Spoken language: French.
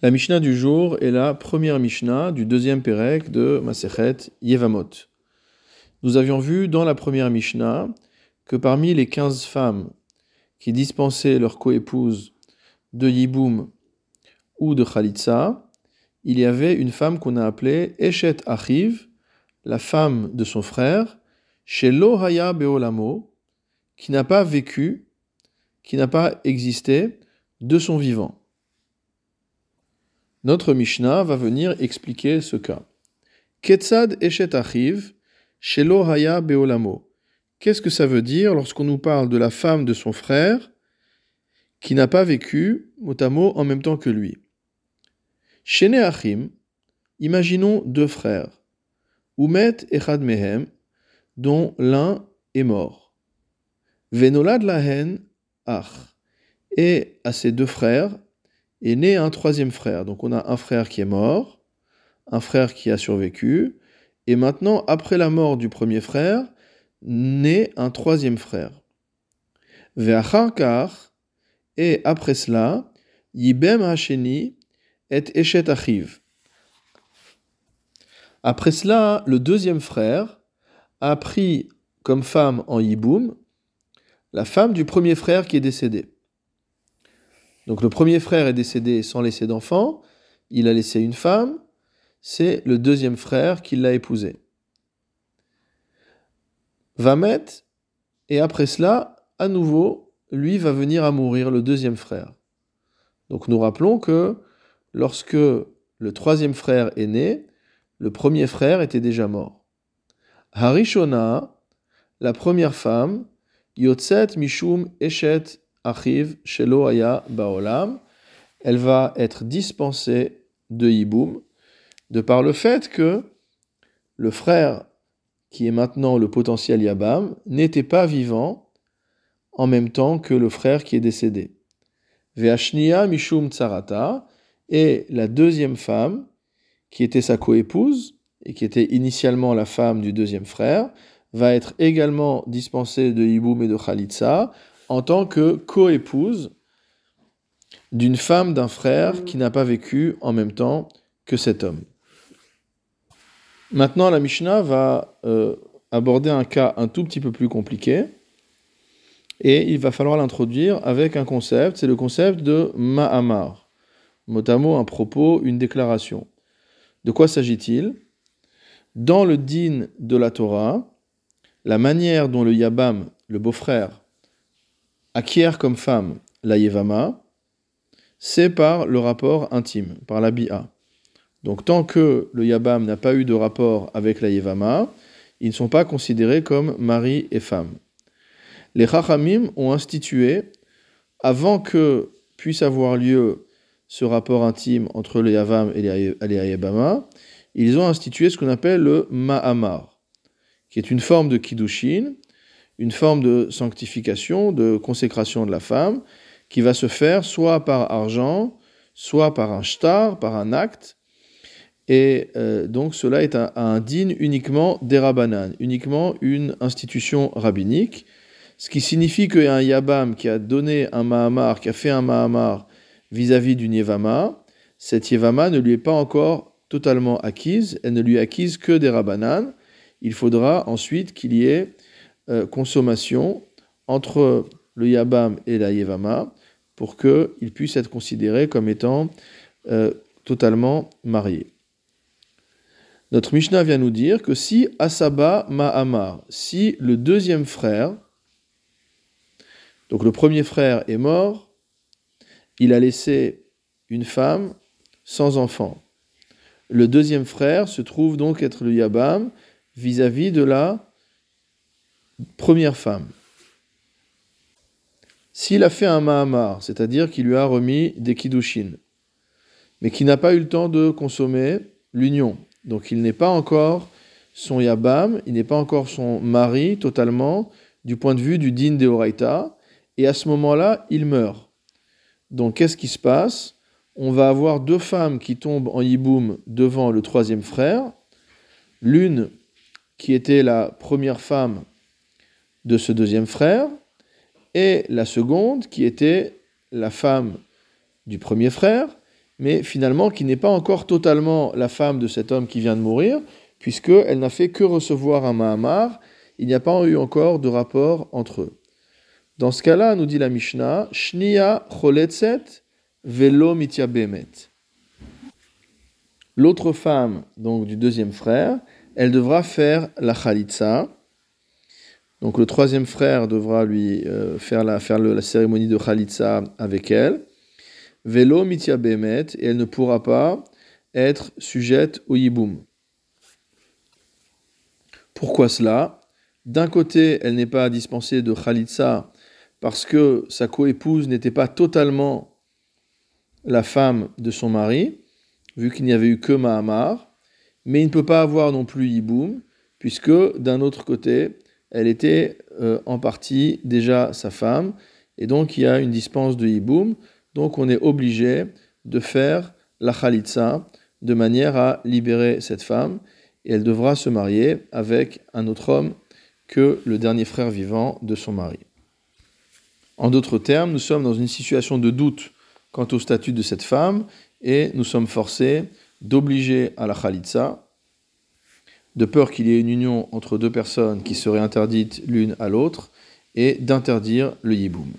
La Mishnah du jour est la première Mishnah du deuxième Pérec de Masechet Yevamot. Nous avions vu dans la première Mishnah que parmi les quinze femmes qui dispensaient leur coépouse de Yiboum ou de Khalitsa, il y avait une femme qu'on a appelée Eshet Achiv, la femme de son frère, chez Lohaya Beolamo, qui n'a pas vécu, qui n'a pas existé de son vivant. Notre Mishnah va venir expliquer ce cas. Achiv, shelo beolamo. Qu'est-ce que ça veut dire lorsqu'on nous parle de la femme de son frère qui n'a pas vécu en même temps que lui? Shene achim, imaginons deux frères. Umet echad mehem, dont l'un est mort. Venolad lahen ach. Et à ces deux frères est né un troisième frère. Donc on a un frère qui est mort, un frère qui a survécu, et maintenant, après la mort du premier frère, naît un troisième frère. Ve'acharkar, et après cela, Yibem Hasheni et Eshet Achiv. Après cela, le deuxième frère a pris comme femme en Yiboum la femme du premier frère qui est décédé. Donc le premier frère est décédé sans laisser d'enfant, il a laissé une femme, c'est le deuxième frère qui l'a épousé. Va mettre, et après cela, à nouveau, lui va venir à mourir, le deuxième frère. Donc nous rappelons que lorsque le troisième frère est né, le premier frère était déjà mort. Harishona, la première femme, Yotzet Mishum Eshet Achiv Shelo Baolam, elle va être dispensée de Yiboum, de par le fait que le frère, qui est maintenant le potentiel Yabam, n'était pas vivant en même temps que le frère qui est décédé. Veashnia Mishum Tsarata, et la deuxième femme, qui était sa coépouse, et qui était initialement la femme du deuxième frère, va être également dispensée de Yiboum et de Khalitsa, en tant que coépouse d'une femme d'un frère qui n'a pas vécu en même temps que cet homme. Maintenant, la Mishnah va euh, aborder un cas un tout petit peu plus compliqué et il va falloir l'introduire avec un concept, c'est le concept de Ma'amar. Mot à mot, un propos, une déclaration. De quoi s'agit-il? Dans le din de la Torah, la manière dont le Yabam, le beau-frère, acquiert comme femme la Yevama, c'est par le rapport intime, par la Bia. Donc tant que le Yabam n'a pas eu de rapport avec la Yevama, ils ne sont pas considérés comme mari et femme. Les Chachamim ont institué, avant que puisse avoir lieu ce rapport intime entre le Yavam et les ils ont institué ce qu'on appelle le Ma'amar, qui est une forme de Kiddushin, une forme de sanctification, de consécration de la femme, qui va se faire soit par argent, soit par un shtar, par un acte. Et euh, donc cela est un, un din uniquement d'Erabanan, uniquement une institution rabbinique, ce qui signifie qu'il y a un Yabam qui a donné un Mahamar, qui a fait un Mahamar vis-à-vis d'une Yevama, cette Yevama ne lui est pas encore totalement acquise, elle ne lui est acquise que des Rabbanan. Il faudra ensuite qu'il y ait euh, consommation entre le Yabam et la Yevama pour qu'il puisse être considéré comme étant euh, totalement marié. Notre Mishnah vient nous dire que si Asaba Ma'amar, si le deuxième frère, donc le premier frère est mort, il a laissé une femme sans enfant. Le deuxième frère se trouve donc être le Yabam vis-à-vis -vis de la première femme, s'il a fait un Mahamar, c'est-à-dire qu'il lui a remis des Kiddushin, mais qui n'a pas eu le temps de consommer l'union, donc il n'est pas encore son Yabam, il n'est pas encore son mari totalement du point de vue du din de Horaïta, et à ce moment-là, il meurt. Donc qu'est-ce qui se passe? On va avoir deux femmes qui tombent en Yiboum devant le troisième frère, l'une qui était la première femme de ce deuxième frère, et la seconde qui était la femme du premier frère, mais finalement qui n'est pas encore totalement la femme de cet homme qui vient de mourir, puisqu'elle n'a fait que recevoir un Mahamar, il n'y a pas eu encore de rapport entre eux. Dans ce cas-là, nous dit la Mishnah, Shnia choletzet velo mitya bemet. L'autre femme, donc du deuxième frère, elle devra faire la chalitza. Donc le troisième frère devra lui euh, faire, la, faire la cérémonie de chalitza avec elle. Velo mitya bemet, et elle ne pourra pas être sujette au yiboum. Pourquoi cela? D'un côté, elle n'est pas dispensée de chalitza parce que sa coépouse n'était pas totalement la femme de son mari, vu qu'il n'y avait eu que Mahamar, mais il ne peut pas avoir non plus Yiboum, puisque d'un autre côté, elle était euh, en partie déjà sa femme, et donc il y a une dispense de Yiboum, donc on est obligé de faire la Khalitsa de manière à libérer cette femme, et elle devra se marier avec un autre homme que le dernier frère vivant de son mari. En d'autres termes, nous sommes dans une situation de doute quant au statut de cette femme, et nous sommes forcés d'obliger à la Khalitsa, de peur qu'il y ait une union entre deux personnes qui seraient interdites l'une à l'autre, et d'interdire le yiboum.